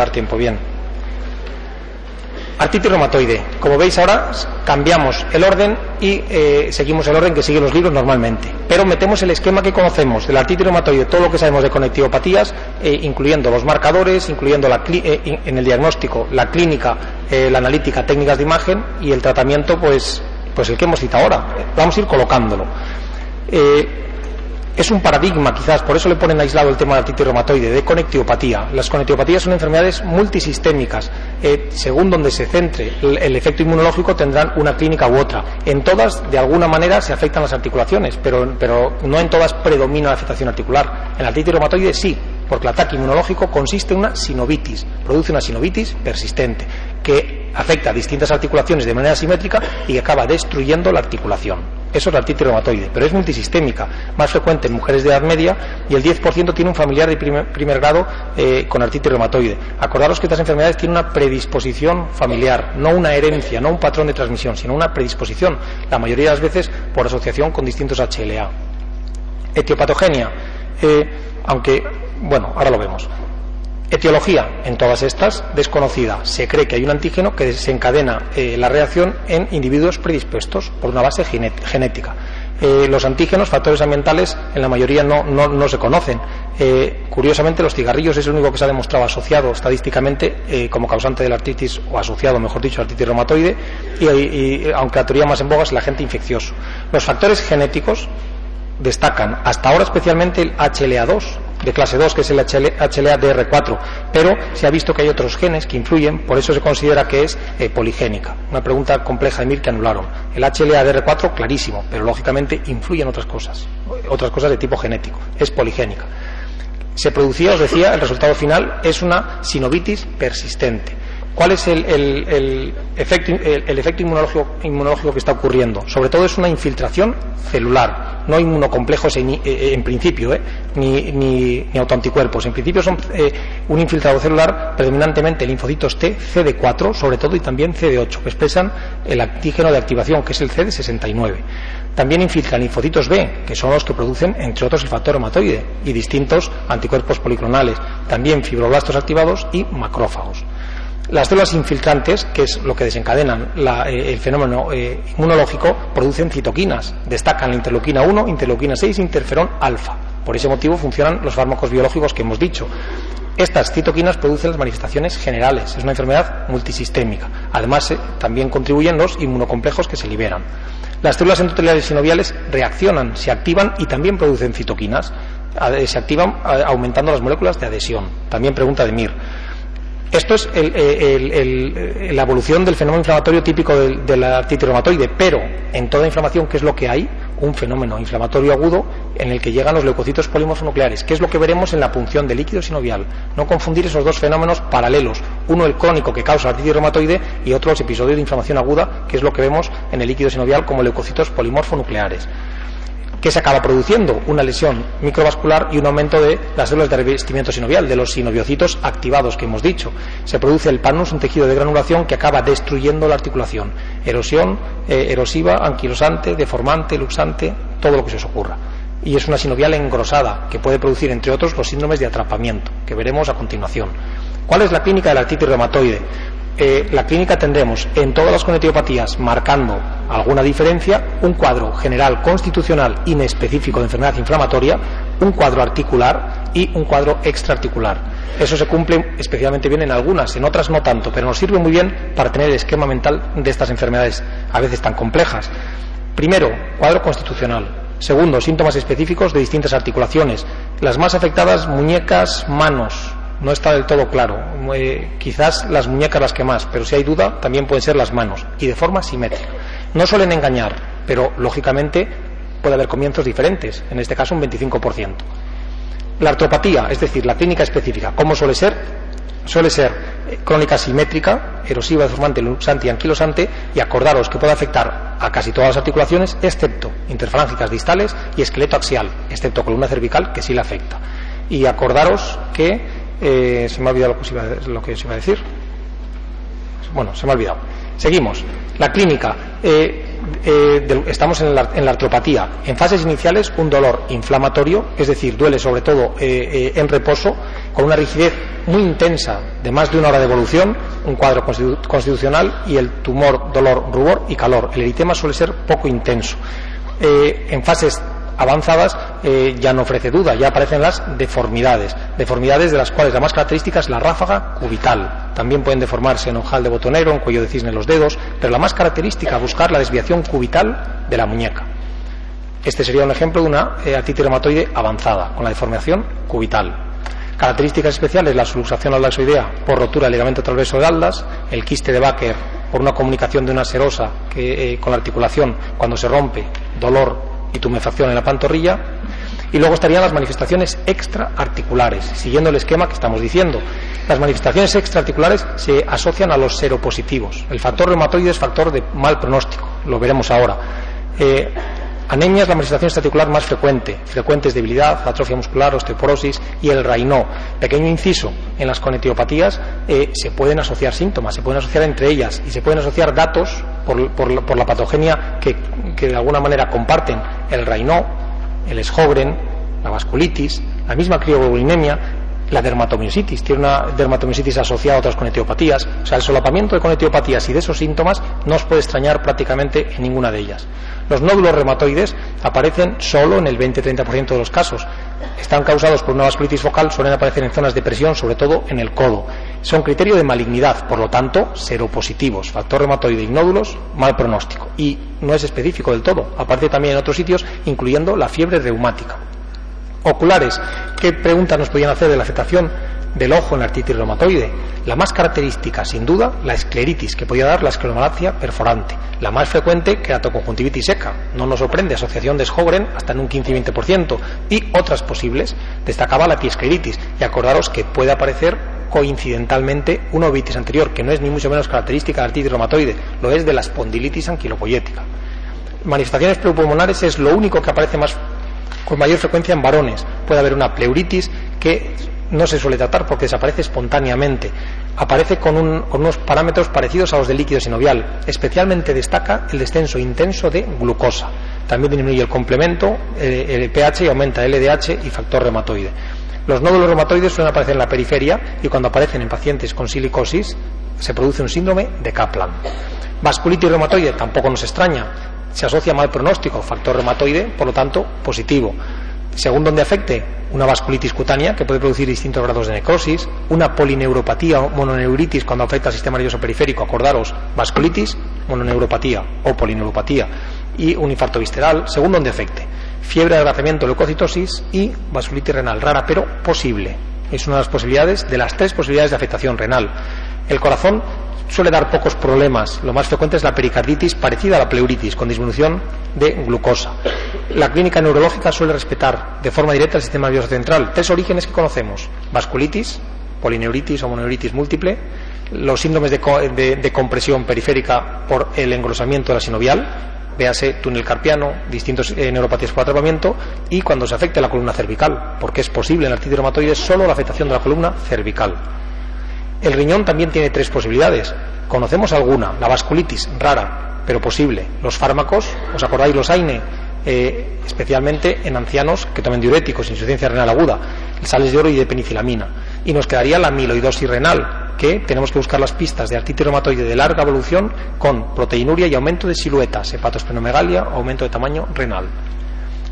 Dar tiempo bien. Artritis reumatoide. Como veis ahora cambiamos el orden y eh, seguimos el orden que siguen los libros normalmente. Pero metemos el esquema que conocemos de la artritis reumatoide, todo lo que sabemos de conectivopatías, eh, incluyendo los marcadores, incluyendo la eh, en el diagnóstico, la clínica, la analítica, técnicas de imagen y el tratamiento, pues, pues el que hemos citado ahora. Vamos a ir colocándolo es un paradigma quizás, por eso le ponen aislado el tema de artritis reumatoide, de conectivopatía. Las conectivopatías son enfermedades multisistémicas. Eh, según donde se centre el, efecto inmunológico tendrán una clínica u otra. En todas, de alguna manera, se afectan las articulaciones, pero, pero no en todas predomina la afectación articular. En la artritis reumatoide sí, porque el ataque inmunológico consiste en una sinovitis, produce una sinovitis persistente, que afecta a distintas articulaciones de manera simétrica y acaba destruyendo la articulación. Eso es la artritis reumatoide, pero es multisistémica, más frecuente en mujeres de edad media y el 10% tiene un familiar de primer, grado eh, con artritis reumatoide. Acordaros que estas enfermedades tienen una predisposición familiar, no una herencia, no un patrón de transmisión, sino una predisposición, la mayoría de las veces por asociación con distintos HLA. Etiopatogenia, eh, aunque, bueno, ahora lo vemos. Etiología en todas estas desconocida. Se cree que hay un antígeno que desencadena eh, la reacción en individuos predispuestos por una base genética. Eh, los antígenos, factores ambientales, en la mayoría no, se conocen. Eh, curiosamente, los cigarrillos es el único que se ha demostrado asociado estadísticamente como causante de la artritis, o asociado, mejor dicho, a artritis reumatoide, y, y, aunque la teoría más en boga es el agente infeccioso. Los factores genéticos destacan hasta ahora especialmente el HLA2, de clase 2, que es el HLA-DR4, pero se ha visto que hay otros genes que influyen, por eso se considera que es eh, poligénica. Una pregunta compleja de Mir que anularon. El HLA-DR4, clarísimo, pero lógicamente influye en otras cosas, otras cosas de tipo genético, es poligénica. Se producía, os decía, el resultado final es una sinovitis persistente. ¿Cuál es el, efecto, inmunológico, que está ocurriendo? Sobre todo es una infiltración celular, no inmunocomplejos en, eh, eh, en principio, eh, ni, autoanticuerpos. En principio son un infiltrado celular predominantemente linfocitos T, CD4 sobre todo y también CD8, que expresan el antígeno de activación, que es el CD69. También infiltran linfocitos B, que son los que producen, entre otros, el factor hematoide y distintos anticuerpos policlonales. También fibroblastos activados y macrófagos. Las células infiltrantes, que es lo que desencadenan eh, el fenómeno eh, inmunológico, producen citoquinas. Destacan la interleuquina 1, interleuquina 6 e interferón alfa. Por ese motivo funcionan los fármacos biológicos que hemos dicho. Estas citoquinas producen las manifestaciones generales. Es una enfermedad multisistémica. Además, eh, también contribuyen los inmunocomplejos que se liberan. Las células endoteliales sinoviales reaccionan, se activan y también producen citoquinas. Se activan aumentando las moléculas de adhesión. También pregunta de Mir. Esto es la evolución del fenómeno inflamatorio típico de, la artritis reumatoide, pero en toda inflamación, ¿qué es lo que hay? Un fenómeno inflamatorio agudo en el que llegan los leucocitos polimorfonucleares, que es lo que veremos en la punción del líquido sinovial. No confundir esos dos fenómenos paralelos, uno el crónico que causa artritis reumatoide y otro los episodios de inflamación aguda, que es lo que vemos en el líquido sinovial como leucocitos polimorfonucleares. ¿Qué se acaba produciendo? Una lesión microvascular y un aumento de las células de revestimiento sinovial, de los sinoviocitos activados que hemos dicho. Se produce el panus, un tejido de granulación que acaba destruyendo la articulación. Erosión, eh, erosiva, anquilosante, deformante, luxante, todo lo que se os ocurra. Y es una sinovial engrosada que puede producir, entre otros, los síndromes de atrapamiento, que veremos a continuación. ¿Cuál es la clínica de la artritis reumatoide? Eh, la clínica tendremos en todas las conectivopatías, marcando alguna diferencia, un cuadro general constitucional inespecífico de enfermedad inflamatoria, un cuadro articular y un cuadro extraarticular. Eso se cumple especialmente bien en algunas, en otras no tanto, pero nos sirve muy bien para tener el esquema mental de estas enfermedades, a veces tan complejas. Primero, cuadro constitucional. Segundo, síntomas específicos de distintas articulaciones. Las más afectadas, muñecas, manos, no está del todo claro. Eh, quizás las muñecas las que más, pero si hay duda, también pueden ser las manos, y de forma simétrica. No suelen engañar, pero lógicamente puede haber comienzos diferentes, en este caso un 25%. La artropatía, es decir, la clínica específica, ¿cómo suele ser? suele ser eh, crónica simétrica, erosiva, deformante, luxante y anquilosante, y acordaros que puede afectar a casi todas las articulaciones, excepto interfalángicas distales y esqueleto axial, excepto columna cervical, que sí la afecta. Y acordaros que eh, se me ha olvidado lo que, se iba a decir. Bueno, se me ha olvidado. Seguimos. La clínica. Eh, eh, estamos en la, artropatía. En fases iniciales, un dolor inflamatorio, es decir, duele sobre todo en reposo, con una rigidez muy intensa de más de una hora de evolución, un cuadro constitucional y el tumor, dolor, rubor y calor. El eritema suele ser poco intenso. en fases avanzadas eh, ya no ofrece duda, ya aparecen las deformidades, deformidades de las cuales la más característica es la ráfaga cubital. También pueden deformarse en ojal de botonero, en cuello de cisne en los dedos, pero la más característica buscar la desviación cubital de la muñeca. Este sería un ejemplo de una eh, reumatoide avanzada, con la deformación cubital. Características especiales, la subluxación aldaxoidea por rotura del ligamento transverso de aldas, el quiste de Baker por una comunicación de una serosa eh, con la articulación cuando se rompe, dolor y tumefacción en la pantorrilla. Y luego estarían las manifestaciones extraarticulares, siguiendo el esquema que estamos diciendo. Las manifestaciones extraarticulares se asocian a los seropositivos. El factor reumatoide es factor de mal pronóstico, lo veremos ahora. Eh, Anemia es la manifestación extraarticular más frecuente. Frecuentes debilidad, atrofia muscular, osteoporosis y el Raynaud. Pequeño inciso, en las conectiopatías eh, se pueden asociar síntomas, se pueden asociar entre ellas y se pueden asociar datos por, la patogenia que, de alguna manera comparten el Raynaud, el Sjögren, la vasculitis, la misma crioglobulinemia la dermatomiositis, tiene una dermatomiositis asociada a otras conectiopatías. O sea, el solapamiento de conectiopatías y de esos síntomas no os puede extrañar prácticamente en ninguna de ellas. Los nódulos reumatoides aparecen solo en el 20-30% de los casos. Están causados por una vasculitis focal, suelen aparecer en zonas de presión, sobre todo en el codo. Son criterio de malignidad, por lo tanto, seropositivos. Factor reumatoide y nódulos, mal pronóstico. Y no es específico del todo, aparece también en otros sitios, incluyendo la fiebre reumática. Oculares. ¿Qué preguntas nos podían hacer de la afectación del ojo en la artritis reumatoide? La más característica, sin duda, la escleritis, que podía dar la escleromalacia perforante. La más frecuente, queratoconjuntivitis seca. No nos sorprende, asociación de Sjogren hasta en un 15 y 20%. Y otras posibles, destacaba la piescleritis. Y acordaros que puede aparecer coincidentalmente una ovitis anterior, que no es ni mucho menos característica de la artritis reumatoide, lo es de la espondilitis anquilopoyética. Manifestaciones preupulmonares es lo único que aparece más con mayor frecuencia en varones. Puede haber una pleuritis que no se suele tratar porque desaparece espontáneamente. Aparece con, unos parámetros parecidos a los del líquido sinovial. Especialmente destaca el descenso intenso de glucosa. También disminuye el complemento, el, pH y aumenta LDH y factor reumatoide. Los nódulos reumatoides suelen aparecer en la periferia y cuando aparecen en pacientes con silicosis se produce un síndrome de Kaplan. Vasculitis reumatoide tampoco nos extraña se asocia mal pronóstico, factor reumatoide, por lo tanto, positivo. Según donde afecte, una vasculitis cutánea que puede producir distintos grados de necrosis, una polineuropatía o mononeuritis cuando afecta al sistema nervioso periférico, acordaros, vasculitis, mononeuropatía o polineuropatía y un infarto visceral, según donde afecte. Fiebre de agravamiento, leucocitosis y vasculitis renal, rara pero posible. Es una de las posibilidades, de las tres posibilidades de afectación renal. El corazón suele dar pocos problemas. Lo más frecuente es la pericarditis parecida a la pleuritis, con disminución de glucosa. La clínica neurológica suele respetar de forma directa el sistema nervioso central. Tres orígenes que conocemos: vasculitis, polineuritis o mononeuritis múltiple, los síndromes de, compresión periférica por el engrosamiento de la sinovial, véase túnel carpiano, distintos eh, neuropatías por atrapamiento, y cuando se afecte la columna cervical, porque es posible en la artritis reumatoide solo la afectación de la columna cervical. El riñón también tiene tres posibilidades. Conocemos alguna, la vasculitis, rara, pero posible. Los fármacos, ¿os acordáis los AINE? Eh, especialmente en ancianos que tomen diuréticos, insuficiencia renal aguda, sales de oro y de penicilamina. Y nos quedaría la amiloidosis renal, que tenemos que buscar las pistas de artritis reumatoide de larga evolución con proteinuria y aumento de siluetas, hepatosplenomegalia, aumento de tamaño renal.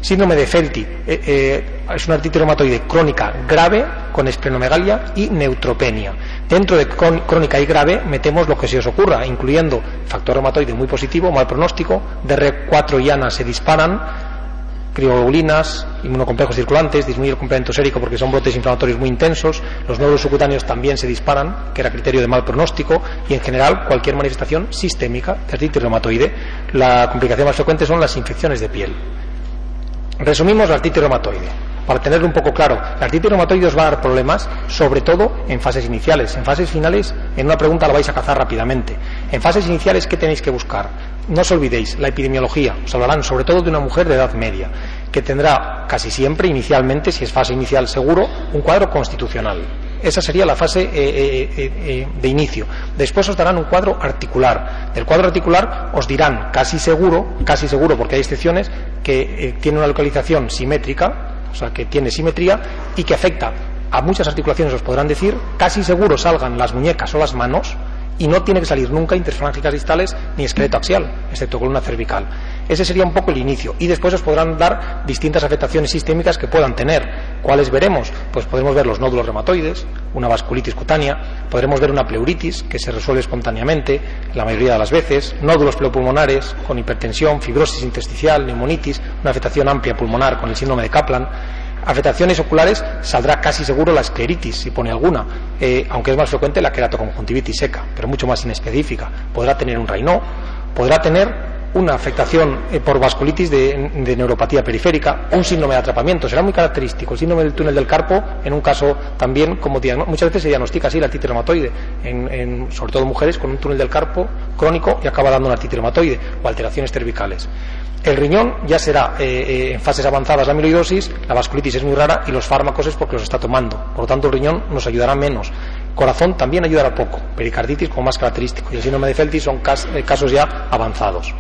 Síndrome de Felty eh, eh, es una artritis reumatoide crónica grave con esplenomegalia y neutropenia. Dentro de crónica y grave metemos lo que se os ocurra, incluyendo factor reumatoide muy positivo, mal pronóstico, DR4 y ANA se disparan, crioglobulinas, inmunocomplejos circulantes, disminuye el complemento sérico porque son brotes inflamatorios muy intensos, los nódulos subcutáneos también se disparan, que era criterio de mal pronóstico, y en general cualquier manifestación sistémica de artritis reumatoide. La complicación más frecuente son las infecciones de piel. Resumimos la artritis reumatoide. para tenerlo un poco claro, la artritis reumatoide os va a dar problemas, sobre todo en fases iniciales. En fases finales, en una pregunta la vais a cazar rápidamente. En fases iniciales, ¿qué tenéis que buscar? No os olvidéis, la epidemiología. Os hablarán sobre todo de una mujer de edad media, que tendrá casi siempre, inicialmente, si es fase inicial seguro, un cuadro constitucional esa sería la fase eh, eh, eh, de inicio. Después os darán un cuadro articular. Del cuadro articular os dirán casi seguro, casi seguro porque hay excepciones, que tiene una localización simétrica, o sea, que tiene simetría y que afecta a muchas articulaciones, os podrán decir, casi seguro salgan las muñecas o las manos, y no tiene que salir nunca interfrángicas distales ni esqueleto axial, excepto columna cervical. Ese sería un poco el inicio. Y después os podrán dar distintas afectaciones sistémicas que puedan tener. ¿Cuáles veremos? Pues podemos ver los nódulos reumatoides, una vasculitis cutánea, podremos ver una pleuritis que se resuelve espontáneamente la mayoría de las veces, nódulos pleopulmonares con hipertensión, fibrosis intersticial, neumonitis, una afectación amplia pulmonar con el síndrome de Kaplan afectaciones oculares saldrá casi seguro la escleritis, si pone alguna, eh, aunque es más frecuente la queratoconjuntivitis seca, pero mucho más inespecífica. Podrá tener un Raynaud, podrá tener una afectación eh, por vasculitis de, neuropatía periférica, un síndrome de atrapamiento, será muy característico. El síndrome del túnel del carpo, en un caso también, como muchas veces se diagnostica así la artritis reumatoide, en, sobre todo mujeres con un túnel del carpo crónico y acaba dando una artritis reumatoide o alteraciones cervicales. El riñón ya será eh, eh, en fases avanzadas la amiloidosis, la vasculitis es muy rara y los fármacos es porque los está tomando. Por lo tanto, el riñón nos ayudará menos. Corazón también ayudará poco. Pericarditis como más característico. Y el síndrome de Feltis son casos ya avanzados.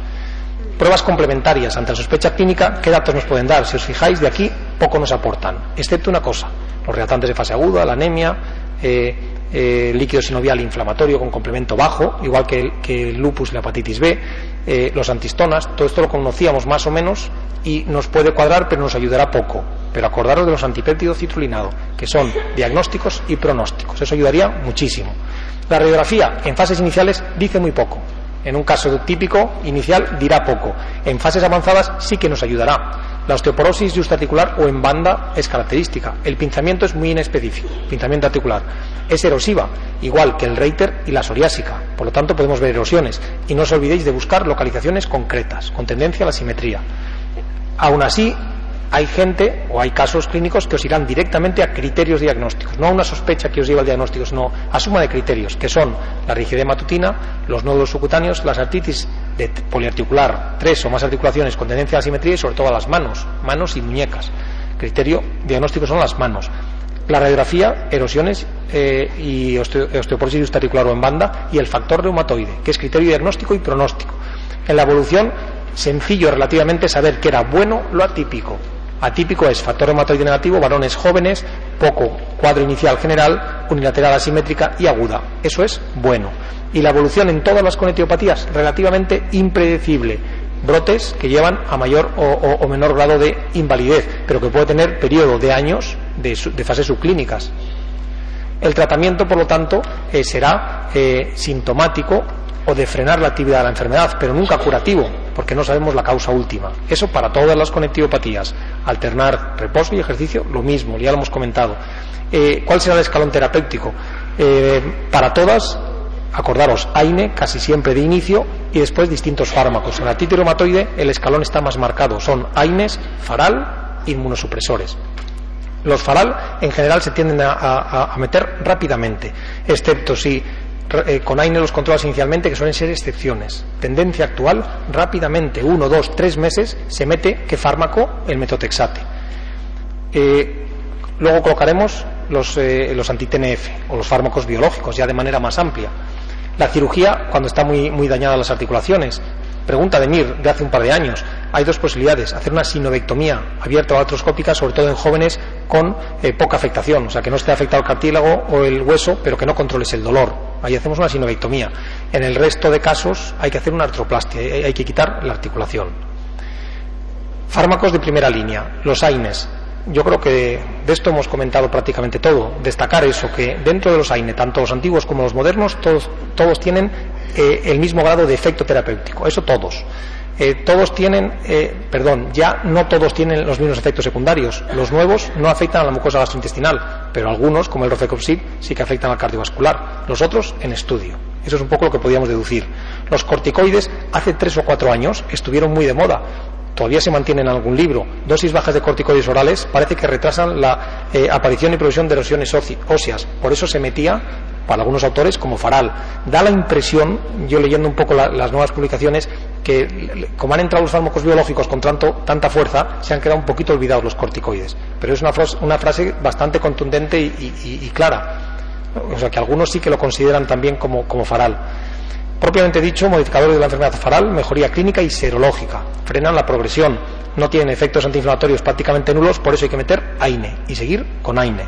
Pruebas complementarias ante la sospecha clínica, ¿qué datos nos pueden dar? Si os fijáis, de aquí poco nos aportan, excepto una cosa, los reatantes de fase aguda, la anemia, eh, líquido sinovial inflamatorio con complemento bajo, igual que el, lupus y la hepatitis B, eh, los antistonas, todo esto lo conocíamos más o menos y nos puede cuadrar, pero nos ayudará poco. Pero acordaros de los antipéptidos citrulinado, que son diagnósticos y pronósticos. Eso ayudaría muchísimo. La radiografía en fases iniciales dice muy poco. En un caso típico inicial dirá poco. En fases avanzadas sí que nos ayudará. La osteoporosis articular o en banda es característica. El pinzamiento es muy inespecífico, pinzamiento articular. Es erosiva, igual que el reiter y la psoriásica. Por lo tanto, podemos ver erosiones. Y no os olvidéis de buscar localizaciones concretas, con tendencia a la simetría. Aún así, hay gente o hay casos clínicos que os irán directamente a criterios diagnósticos, no a una sospecha que os lleva al diagnóstico, sino a suma de criterios, que son la rigidez matutina, los nódulos subcutáneos, las artritis de poliarticular, tres o más articulaciones con tendencia a la simetría y sobre todo a las manos, manos y muñecas. Criterio diagnóstico son las manos. La radiografía, erosiones eh, y osteoporosis articular o en banda y el factor reumatoide, que es criterio diagnóstico y pronóstico. En la evolución, sencillo relativamente saber que era bueno lo atípico, Atípico es factor reumatoide negativo, varones jóvenes, poco cuadro inicial general, unilateral asimétrica y aguda. Eso es bueno. Y la evolución en todas las conectiopatías relativamente impredecible. Brotes que llevan a mayor o, menor grado de invalidez, pero que puede tener periodo de años de, fases subclínicas. El tratamiento, por lo tanto, eh, será eh, sintomático o de frenar la actividad de la enfermedad, pero nunca curativo, porque no sabemos la causa última. Eso para todas las conectivopatías. Alternar reposo y ejercicio, lo mismo, ya lo hemos comentado. Eh, ¿Cuál será el escalón terapéutico? Eh, para todas, acordaros, AINE casi siempre de inicio y después distintos fármacos. En la artritis reumatoide el escalón está más marcado. Son AINES, faral, inmunosupresores. Los faral en general se tienden a meter rápidamente, excepto si eh, con AINE los controlas inicialmente, que suelen ser excepciones. Tendencia actual, rápidamente, uno, dos, tres meses, se mete qué fármaco, el metotexate. Eh, luego colocaremos los, eh, los anti-TNF o los fármacos biológicos ya de manera más amplia. La cirugía, cuando está muy, muy dañadas las articulaciones, Pregunta de Mir, de hace un par de años. Hay dos posibilidades. Hacer una sinovectomía abierta o artroscópica, sobre todo en jóvenes con eh, poca afectación, o sea, que no esté afectado el cartílago o el hueso, pero que no controles el dolor. Ahí hacemos una sinovectomía. En el resto de casos hay que hacer una artroplastia, hay que quitar la articulación. Fármacos de primera línea, los AINES. Yo creo que de esto hemos comentado prácticamente todo. Destacar eso, que dentro de los AINE, tanto los antiguos como los modernos, todos, tienen eh, el mismo grado de efecto terapéutico. Eso todos. Eh, todos tienen, eh, perdón, ya no todos tienen los mismos efectos secundarios. Los nuevos no afectan a la mucosa gastrointestinal, pero algunos, como el rofecoxib, sí que afectan al cardiovascular. Los otros, en estudio. Eso es un poco lo que podíamos deducir. Los corticoides, hace tres o cuatro años, estuvieron muy de moda todavía se mantiene en algún libro, dosis bajas de corticoides orales parece que retrasan la eh, aparición y producción de erosiones óseas. Por eso se metía, para algunos autores, como faral. Da la impresión, yo leyendo un poco las nuevas publicaciones, que como han entrado los fármacos biológicos con tanta fuerza, se han quedado un poquito olvidados los corticoides. Pero es una, frase bastante contundente y, clara. O sea que algunos sí que lo consideran también como faral. Propiamente dicho, modificadores de la enfermedad faral, mejoría clínica y serológica. Frenan la progresión. No tienen efectos antiinflamatorios prácticamente nulos, por eso hay que meter AINE y seguir con AINE.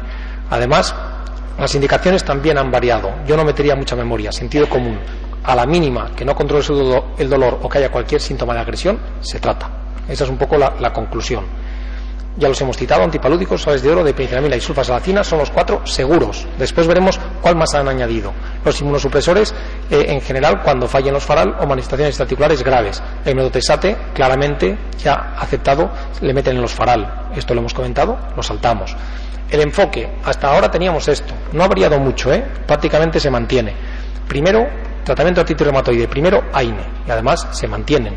Además, las indicaciones también han variado. Yo no metería mucha memoria, sentido común. A la mínima que no controle el dolor o que haya cualquier síntoma de agresión, se trata. Esa es un poco la conclusión ya los hemos citado, antipalúdicos, sales de oro, de penicillamina y sulfasalacina son los cuatro seguros. Después veremos cuál más han añadido. Los inmunosupresores, eh, en general, cuando fallen los faral o manifestaciones articulares graves. El metotexate, claramente, ya aceptado, le meten en los faral. Esto lo hemos comentado, lo saltamos. El enfoque, hasta ahora teníamos esto. No ha variado mucho, ¿eh? prácticamente se mantiene. Primero, tratamiento artritis reumatoide. Primero, AINE. Y además se mantienen.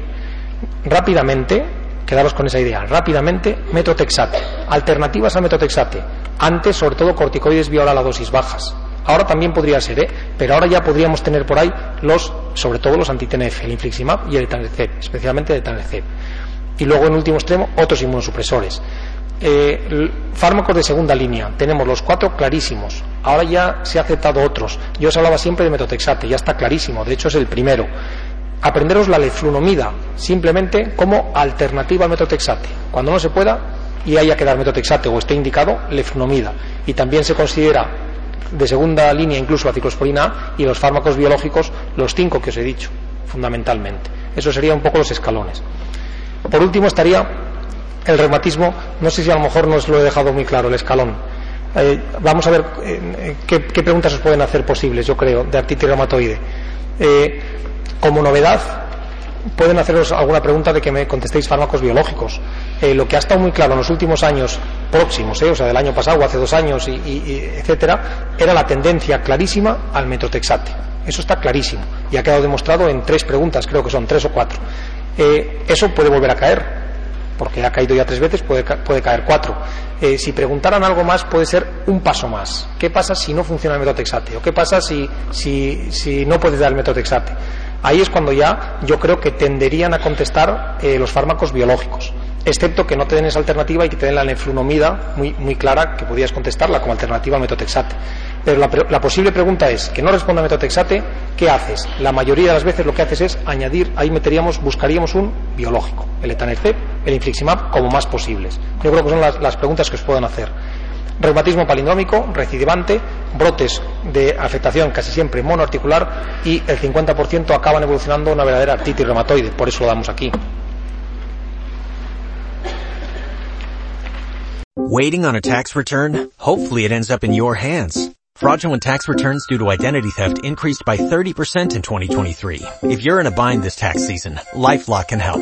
Rápidamente, quedaros con esa idea. Rápidamente, metotexate. Alternativas al metotexate. Antes, sobre todo, corticoides vía a dosis bajas. Ahora también podría ser, ¿eh? pero ahora ya podríamos tener por ahí los, sobre todo los anti-TNF, el infliximab y el etanercept, especialmente el etanercept. Y luego, en último extremo, otros inmunosupresores. Eh, fármacos de segunda línea, tenemos los cuatro clarísimos. Ahora ya se ha aceptado otros. Yo os hablaba siempre de metotexate, ya está clarísimo, de hecho es el primero aprenderos la leflunomida, simplemente como alternativa al metotexate. Cuando no se pueda y haya que dar metotexate o esté indicado, leflunomida. Y también se considera de segunda línea incluso la ciclosporina A y los fármacos biológicos, los cinco que os he dicho, fundamentalmente. Eso sería un poco los escalones. Por último estaría el reumatismo, no sé si a lo mejor no os lo he dejado muy claro, el escalón. Eh, vamos a ver eh, qué, preguntas os pueden hacer posibles, yo creo, de artritis reumatoide. Eh, como novedad, pueden haceros alguna pregunta de que me contestéis fármacos biológicos. Eh, lo que ha estado muy claro en los últimos años próximos, eh, o sea, del año pasado hace dos años, y, etcétera, era la tendencia clarísima al metotexate. Eso está clarísimo y ha quedado demostrado en tres preguntas, creo que son tres o cuatro. Eh, eso puede volver a caer, porque ha caído ya tres veces, puede, caer cuatro. si preguntaran algo más, puede ser un paso más. ¿Qué pasa si no funciona el metotexate? ¿O qué pasa si, no puedes dar el metotexate? Ahí es cuando ya yo creo que tenderían a contestar eh, los fármacos biológicos, excepto que no te den esa alternativa y que te den la neflunomida muy, muy clara, que podrías contestarla como alternativa al metotexate. Pero la, posible pregunta es, que no responda a metotexate, ¿qué haces? La mayoría de las veces lo que haces es añadir, ahí meteríamos, buscaríamos un biológico, el etanercept, el infliximab, como más posibles. Yo creo que son las, las preguntas que os puedan hacer reumatismo palindrómico, recidivante, brotes de afectación casi siempre monoarticular y el 50% acaban evolucionando una verdadera artritis reumatoide, por eso lo damos aquí. Waiting on a tax return? Hopefully it ends up in your hands. Fraudulent tax returns due to identity theft increased by 30% in 2023. If you're in a bind this tax season, LifeLock can help.